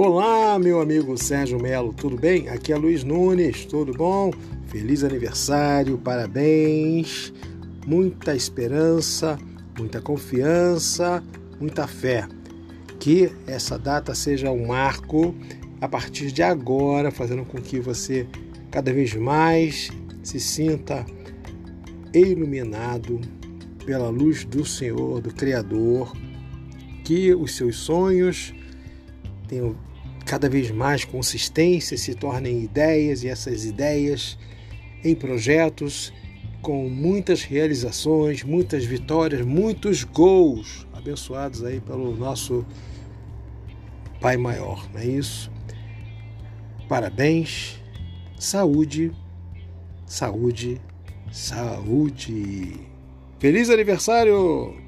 Olá, meu amigo Sérgio Melo, tudo bem? Aqui é Luiz Nunes, tudo bom? Feliz aniversário, parabéns, muita esperança, muita confiança, muita fé. Que essa data seja um marco a partir de agora, fazendo com que você cada vez mais se sinta iluminado pela luz do Senhor, do Criador, que os seus sonhos tenham cada vez mais consistência, se tornem ideias e essas ideias em projetos com muitas realizações, muitas vitórias, muitos gols abençoados aí pelo nosso Pai Maior, não é isso? Parabéns, saúde, saúde, saúde. Feliz aniversário!